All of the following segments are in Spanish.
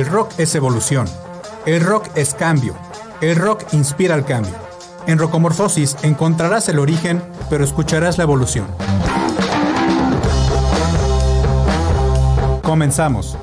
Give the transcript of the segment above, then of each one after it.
El rock es evolución. El rock es cambio. El rock inspira el cambio. En Rocomorfosis encontrarás el origen, pero escucharás la evolución. Comenzamos.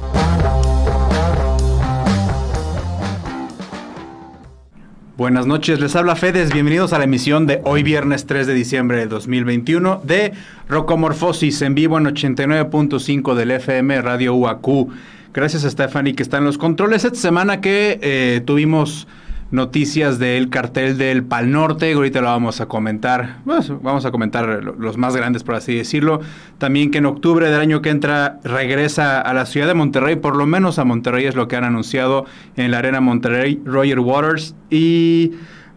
Buenas noches, les habla Fedes, bienvenidos a la emisión de hoy viernes 3 de diciembre de 2021 de Rocomorfosis en vivo en 89.5 del FM Radio UAQ. Gracias a Stephanie que está en los controles. Esta semana que eh, tuvimos noticias del cartel del Pal Norte, ahorita lo vamos a comentar, pues, vamos a comentar los más grandes por así decirlo, también que en octubre del año que entra regresa a la ciudad de Monterrey, por lo menos a Monterrey es lo que han anunciado en la Arena Monterrey, Roger Waters, y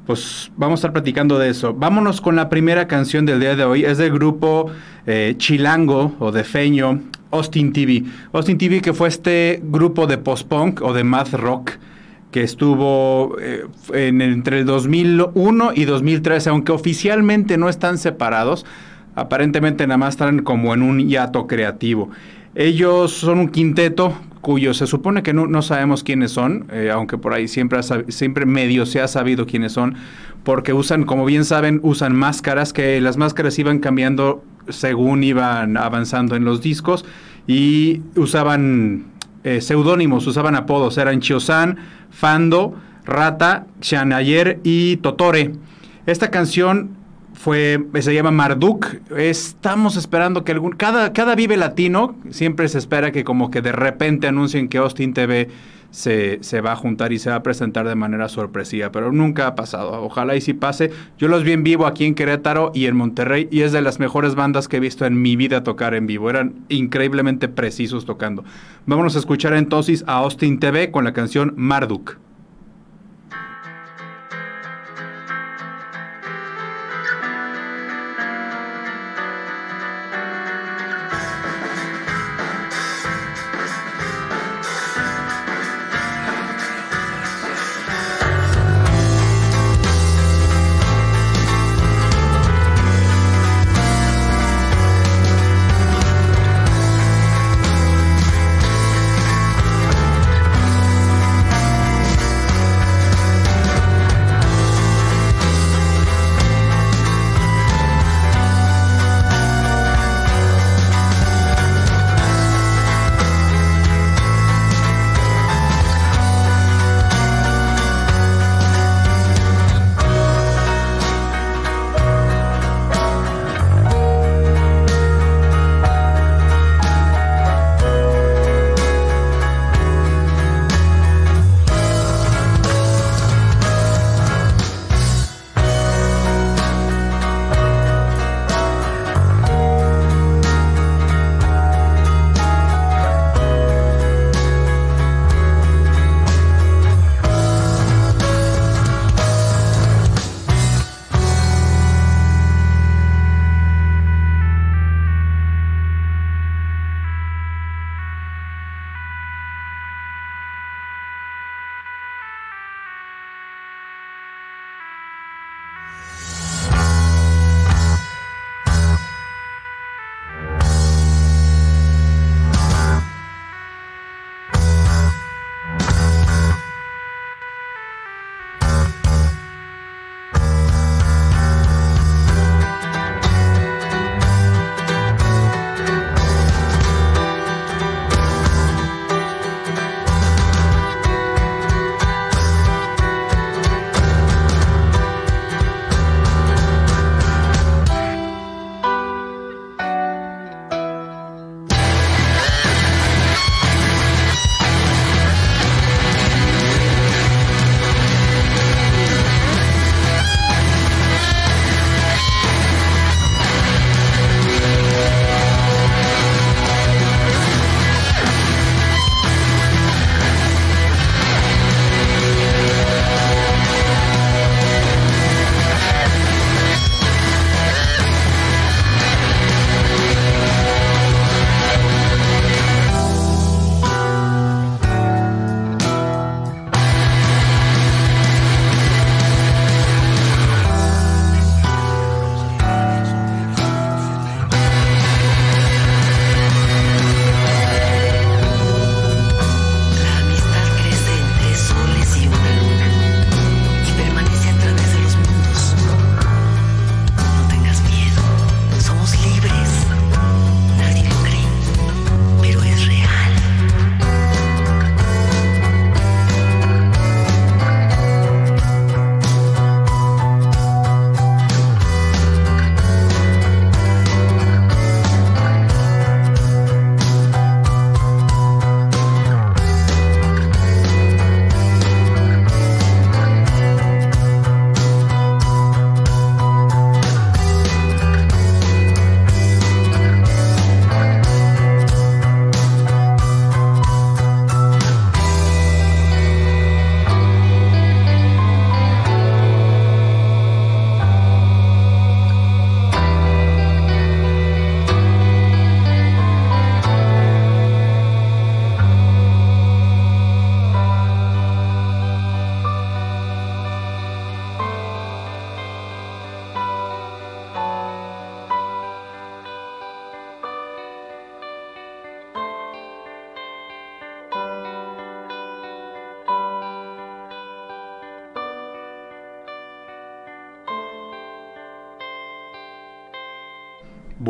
pues vamos a estar platicando de eso. Vámonos con la primera canción del día de hoy, es del grupo eh, Chilango o de Feño, Austin TV. Austin TV que fue este grupo de post-punk o de math rock, que estuvo eh, en, entre el 2001 y 2013, aunque oficialmente no están separados, aparentemente nada más están como en un hiato creativo. Ellos son un quinteto cuyo se supone que no, sabemos quiénes son, eh, aunque por ahí siempre, siempre medio se ha sabido quiénes son, porque usan, como bien saben, usan máscaras, que las máscaras iban cambiando según iban avanzando en los discos y usaban eh, seudónimos, usaban apodos, eran Chiosan, Fando, Rata, Xanayer y Totore. Esta canción fue, se llama Marduk. Estamos esperando que algún, cada, cada Vive Latino siempre se espera que como que de repente anuncien que Austin TV se, se, va a juntar y se va a presentar de manera sorpresiva, pero nunca ha pasado. Ojalá y si pase. Yo los vi en vivo aquí en Querétaro y en Monterrey y es de las mejores bandas que he visto en mi vida tocar en vivo. Eran increíblemente precisos tocando. Vámonos a escuchar entonces a Austin TV con la canción Marduk.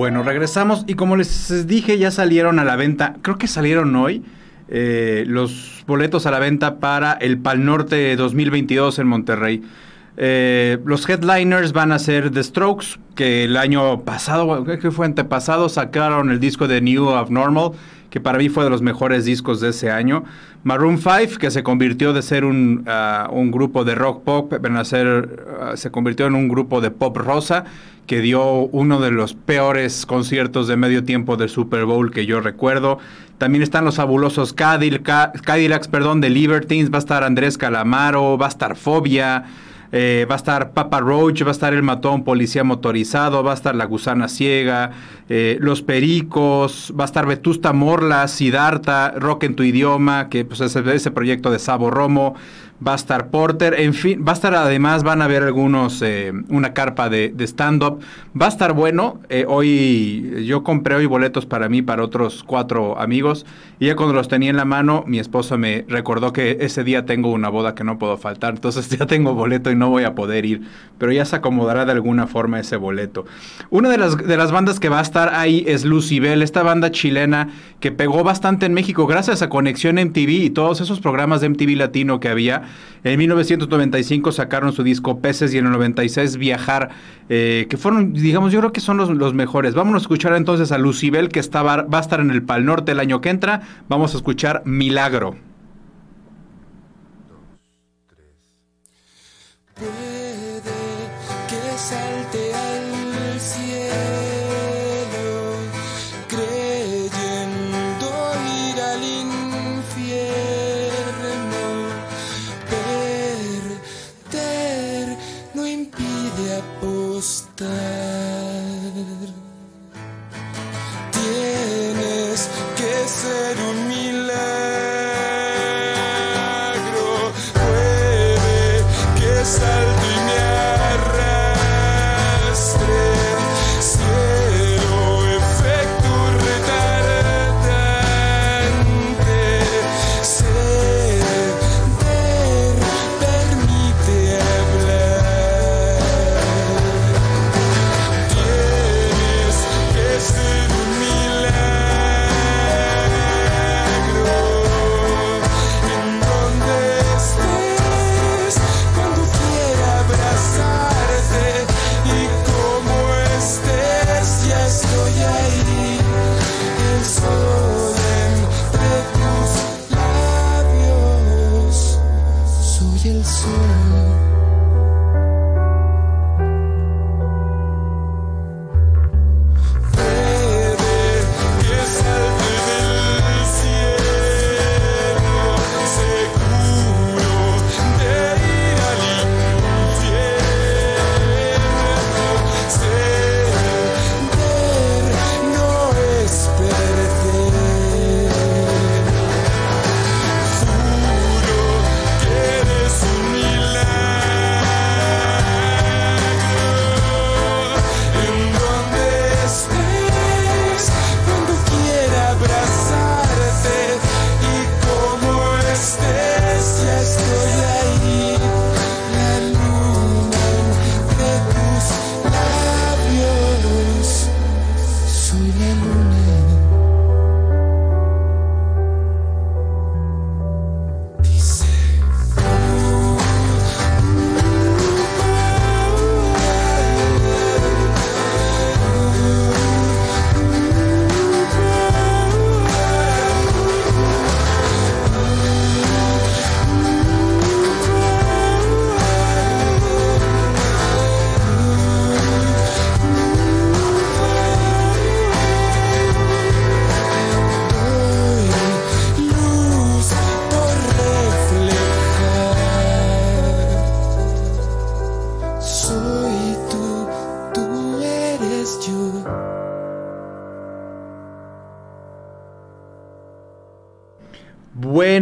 Bueno, regresamos y como les dije, ya salieron a la venta, creo que salieron hoy, eh, los boletos a la venta para el Pal Norte 2022 en Monterrey. Eh, los headliners van a ser The Strokes, que el año pasado, que fue antepasado, sacaron el disco de New Abnormal, que para mí fue de los mejores discos de ese año. Maroon 5, que se convirtió de ser un, ah, un grupo de rock pop, a ser, ah, se convirtió en un grupo de pop rosa, que dio uno de los peores conciertos de medio tiempo del Super Bowl que yo recuerdo. También están los fabulosos Cadillacs, perdón, de Libertines, va a estar Andrés Calamaro, va a estar Fobia. Eh, va a estar Papa Roach, va a estar el matón policía motorizado, va a estar la gusana ciega, eh, los pericos, va a estar Vetusta Morla, Sidarta, Rock en tu idioma, que pues es ese proyecto de Sabo Romo, va a estar Porter, en fin, va a estar además, van a haber algunos, eh, una carpa de, stand-up, va a estar bueno, eh, hoy yo compré hoy boletos para mí, para otros cuatro amigos, y ya cuando los tenía en la mano, mi esposa me recordó que ese día tengo una boda que no puedo faltar, entonces ya tengo boleto y no voy a poder ir, pero ya se acomodará de alguna forma ese boleto. Una de las, de las bandas que va a estar ahí es Lucibel, esta banda chilena que pegó bastante en México gracias a Conexión MTV y todos esos programas de MTV Latino que había, en 1995 sacaron su disco Peces y en el 96 Viajar, eh, que fueron, digamos, yo creo que son los, mejores. Vamos a escuchar entonces a Lucibel, que va a estar en el Pal Norte el año que entra. Vamos a escuchar Milagro.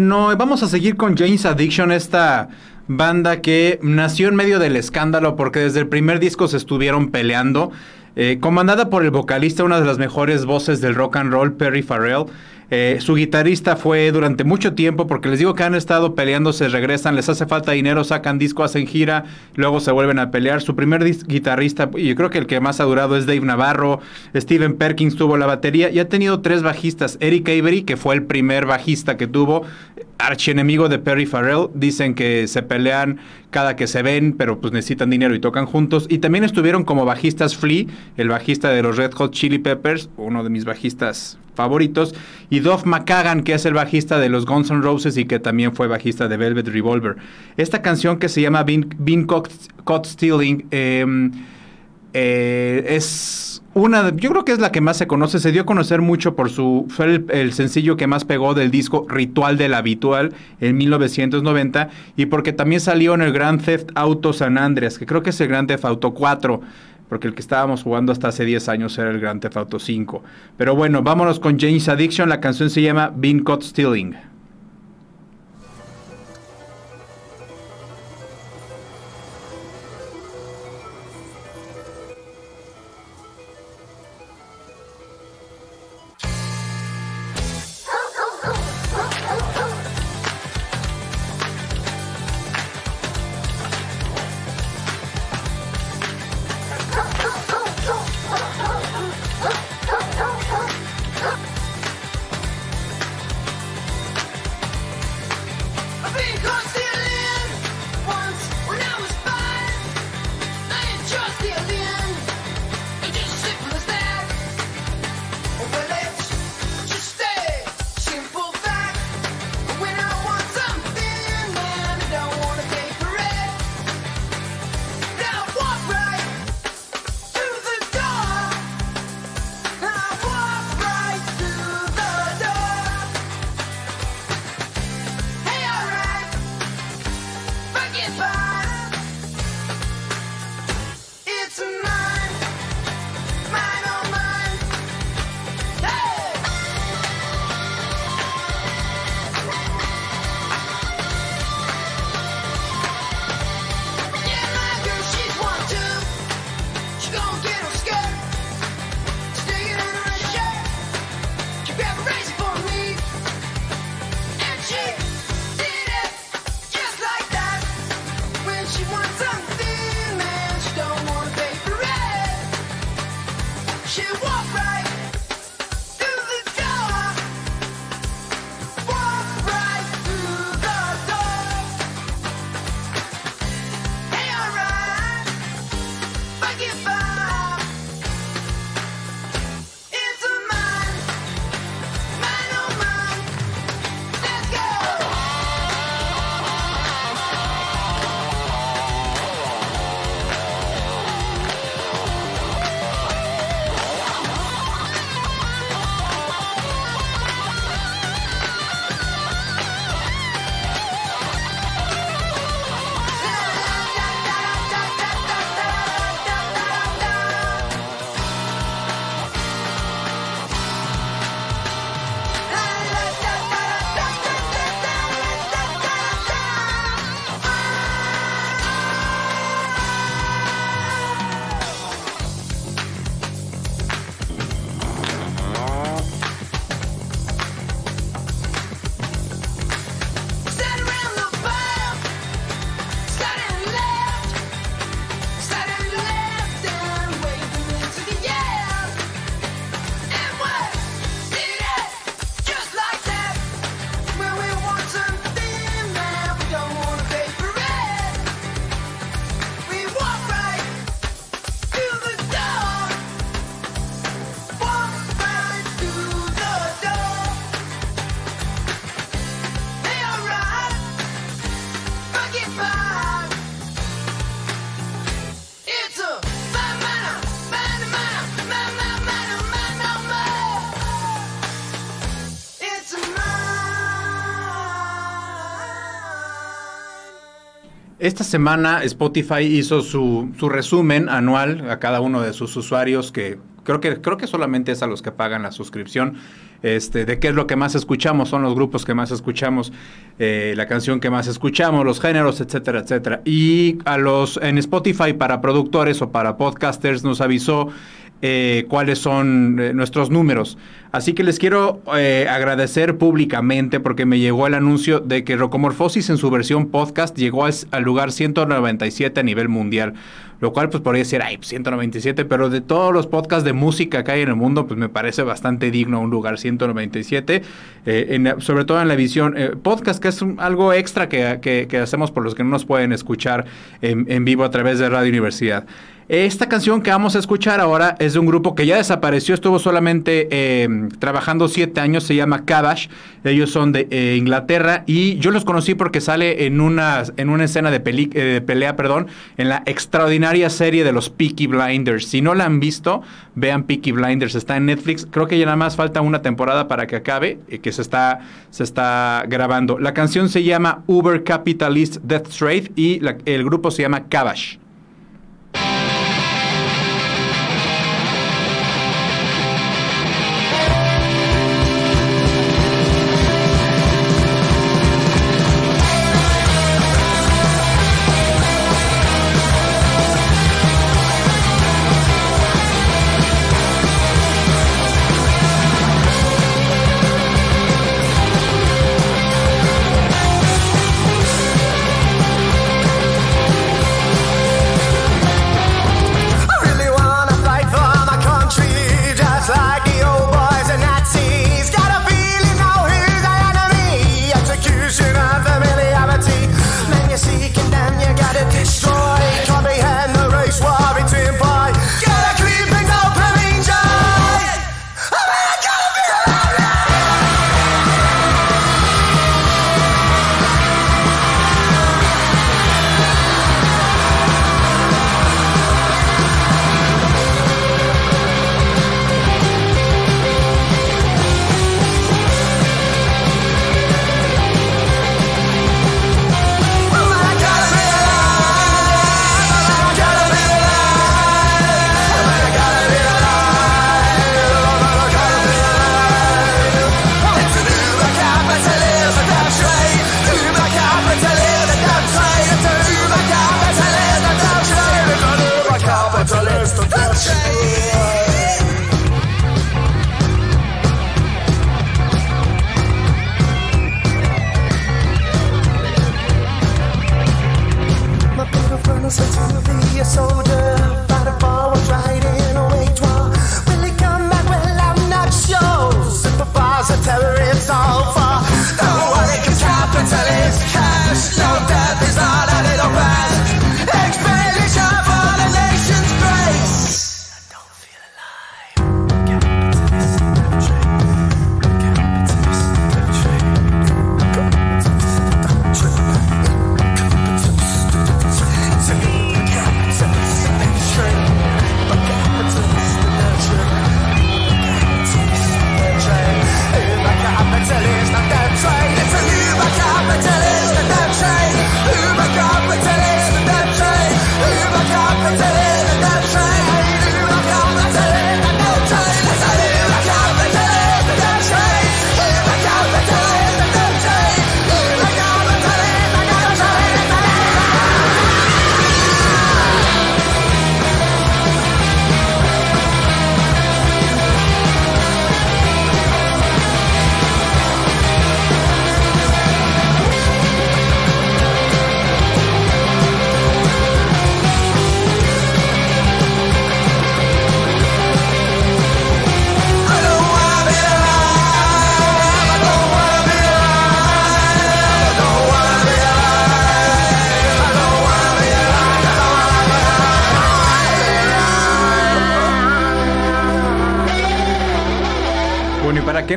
Bueno, vamos a seguir con James Addiction, esta banda que nació en medio del escándalo porque desde el primer disco se estuvieron peleando. eh, comandada por el vocalista, una de las mejores voces del rock and roll, Perry Farrell. Eh, su guitarrista fue durante mucho tiempo, porque les digo que han estado peleando, se regresan, les hace falta dinero, sacan disco, hacen gira, luego se vuelven a pelear. Su primer guitarrista, y yo creo que el que más ha durado es Dave Navarro, Steven Perkins tuvo la batería y ha tenido tres bajistas. Eric Avery, que fue el primer bajista que tuvo, archienemigo de Perry Farrell, dicen que se pelean cada que se ven, pero pues necesitan dinero y tocan juntos. Y también estuvieron como bajistas Flea, el bajista de los Red Hot Chili Peppers, uno de mis bajistas favoritos, y Duff McKagan, que es el bajista de los Guns N' Roses y que también fue bajista de Velvet Revolver. Esta canción que se llama Bean, Caught, Stealing em, eh, es una, yo creo que es la que más se conoce, se dio a conocer mucho por su, fue el, sencillo que más pegó del disco Ritual del Habitual en 1990 y porque también salió en el Grand Theft Auto San Andreas, que creo que es el Grand Theft Auto 4 porque el que estábamos jugando hasta hace 10 años era el Grand Theft Auto 5. Pero bueno, vámonos con James Addiction, la canción se llama Bean Caught Stealing. Esta semana Spotify hizo su, resumen anual a cada uno de sus usuarios que, creo que, creo que solamente es a los que pagan la suscripción. Este, de qué es lo que más escuchamos, son los grupos que más escuchamos, eh, la canción que más escuchamos, los géneros, etcétera, etcétera. Y a los en Spotify para productores o para podcasters nos avisó eh, cuáles son eh, nuestros números. Así que les quiero eh, agradecer públicamente porque me llegó el anuncio de que Rocomorfosis en su versión podcast llegó al, lugar 197 a nivel mundial. Lo cual pues podría decir, ay, 197, pues, pero de todos los podcasts de música que hay en el mundo, pues me parece bastante digno un lugar 197, sobre todo en la visión podcast, que es algo extra que, hacemos por los que no nos pueden escuchar en, en vivo a través de Radio Universidad. Esta canción que vamos a escuchar ahora es de un grupo que ya desapareció, estuvo solamente em, trabajando siete años, se llama Cabash, ellos son de eh, Inglaterra y yo los conocí porque sale en una, en una escena de, eh, pelea perdón, en la extraordinaria serie de los Peaky Blinders. Si no la han visto, vean Peaky Blinders, está en Netflix, creo que ya nada más falta una temporada para que acabe, y que se está, se está grabando. La canción se llama Uber Capitalist Death Trade y el grupo se llama Cabash.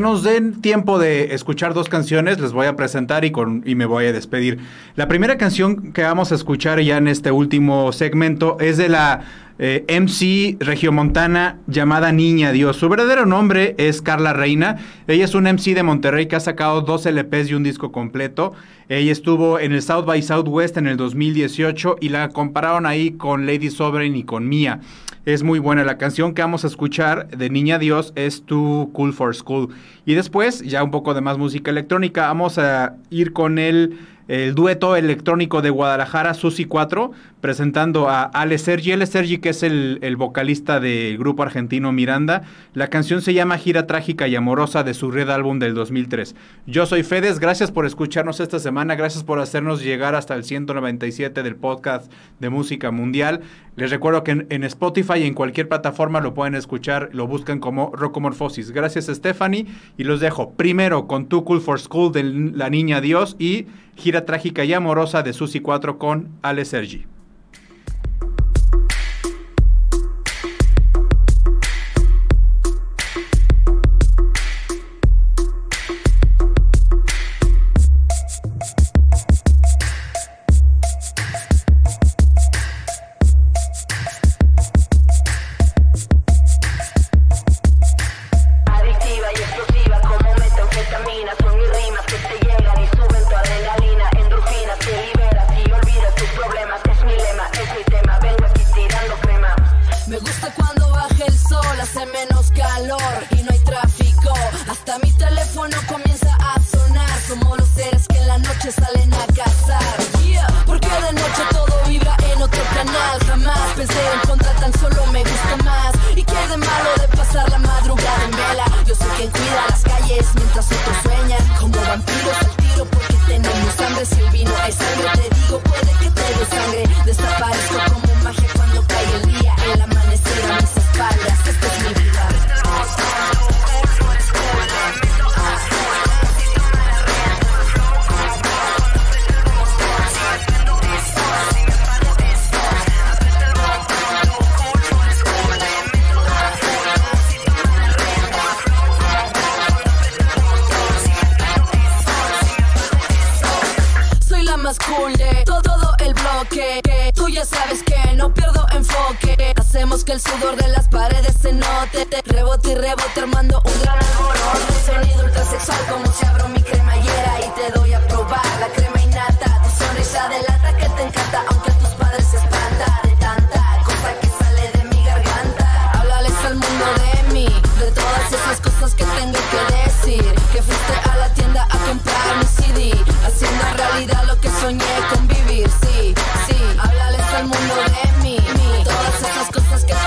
Nos den tiempo de escuchar dos canciones, les voy a presentar y, me voy a despedir. La primera canción que vamos a escuchar ya en este último segmento es de la eh, MC regiomontana llamada Niña Dios. Su verdadero nombre es Carla Reina. Ella es un MC de Monterrey que ha sacado dos LPs y un disco completo. Ella estuvo en el South by Southwest en el 2018 y la compararon ahí con Lady Sovereign y con Mia. Es muy buena la canción que vamos a escuchar de Niña Dios es Too Cool for School. Y después, ya un poco de más música electrónica, vamos a ir con el el dueto electrónico de Guadalajara, Susi 4, presentando a Ale Sergi. Ale Sergi, que es el, vocalista del grupo argentino Miranda. La canción se llama Gira Trágica y Amorosa de su red álbum del 2003. Yo soy Fedes, gracias por escucharnos esta semana, gracias por hacernos llegar hasta el 197 del podcast de música mundial. Les recuerdo que en, Spotify y en cualquier plataforma lo pueden escuchar, lo buscan como Rocomorfosis. Gracias Stephanie y los dejo primero con Too Cool for School de La Niña Dios y Gira Trágica y Amorosa de Susi 4 con Ale Sergi.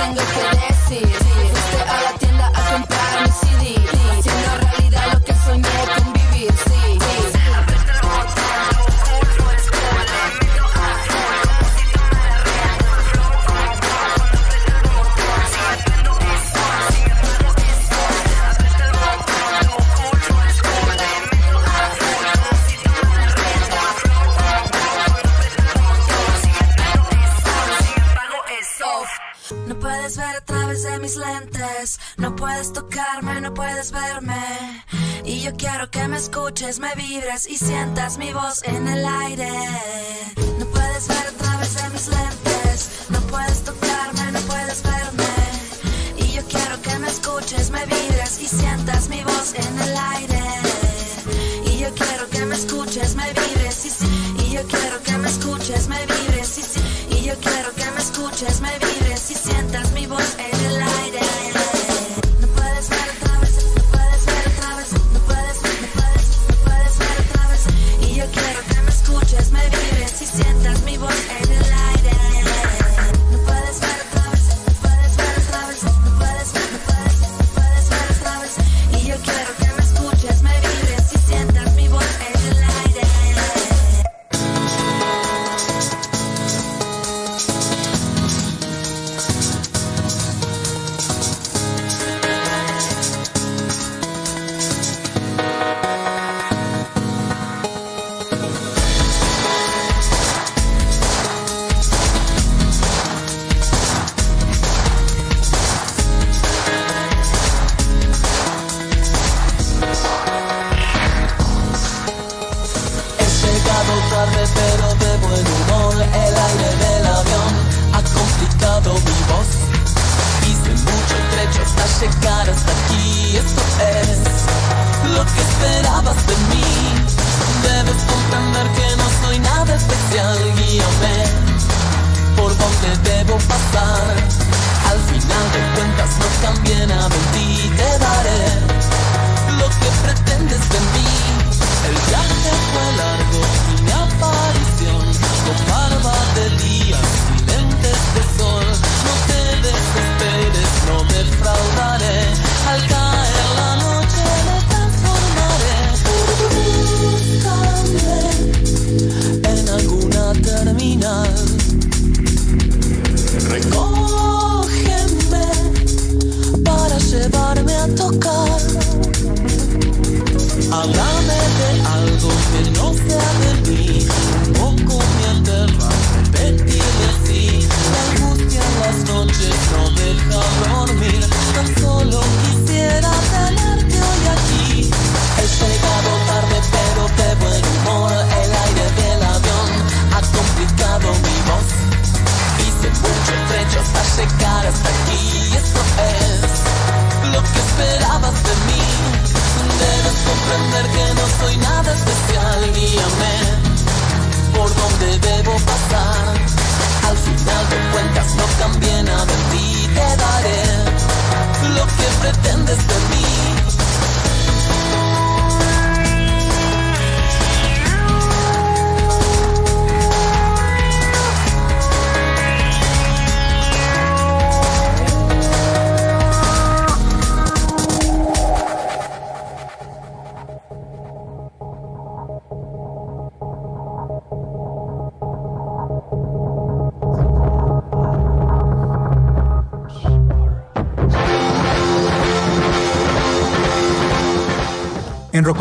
tango, tango. Me vibras y sientas mi voz en el aire. No puedes ver a través de mis lentes, no puedes tocarme, no puedes verme. Y yo quiero que me escuches, me vibras y sientas mi voz en el aire. Y yo quiero que me escuches, me vibres y. Y yo quiero que me escuches, me vibres y. Y yo quiero que me escuches, me vibres pretendeste